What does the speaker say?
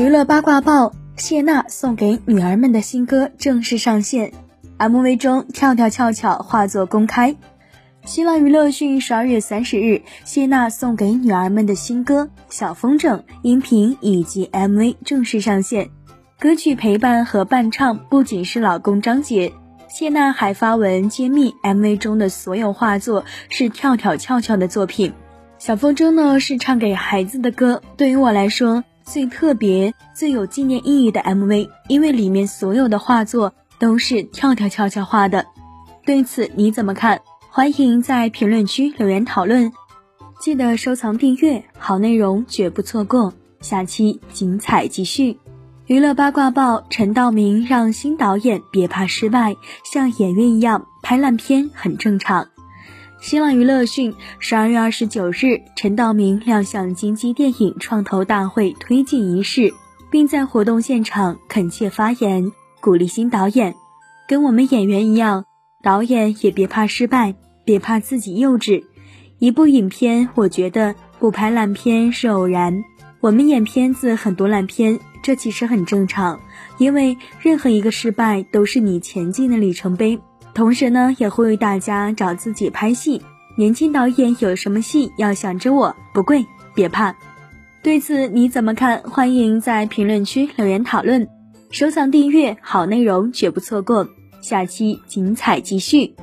娱乐八卦报：谢娜送给女儿们的新歌正式上线，MV 中跳跳翘翘画作公开。新浪娱乐讯，十二月三十日，谢娜送给女儿们的新歌《小风筝》音频以及 MV 正式上线。歌曲陪伴和伴唱不仅是老公张杰，谢娜还发文揭秘 MV 中的所有画作是跳跳翘翘的作品。小风筝呢是唱给孩子的歌，对于我来说最特别、最有纪念意义的 MV，因为里面所有的画作都是跳跳悄悄画的。对此你怎么看？欢迎在评论区留言讨论。记得收藏订阅，好内容绝不错过。下期精彩继续。娱乐八卦报：陈道明让新导演别怕失败，像演员一样拍烂片很正常。新浪娱乐讯，十二月二十九日，陈道明亮相金鸡电影创投大会推进仪式，并在活动现场恳切发言，鼓励新导演，跟我们演员一样，导演也别怕失败，别怕自己幼稚。一部影片，我觉得不拍烂片是偶然，我们演片子很多烂片，这其实很正常，因为任何一个失败都是你前进的里程碑。同时呢，也呼吁大家找自己拍戏。年轻导演有什么戏要想着我，不贵，别怕。对此你怎么看？欢迎在评论区留言讨论。收藏订阅，好内容绝不错过。下期精彩继续。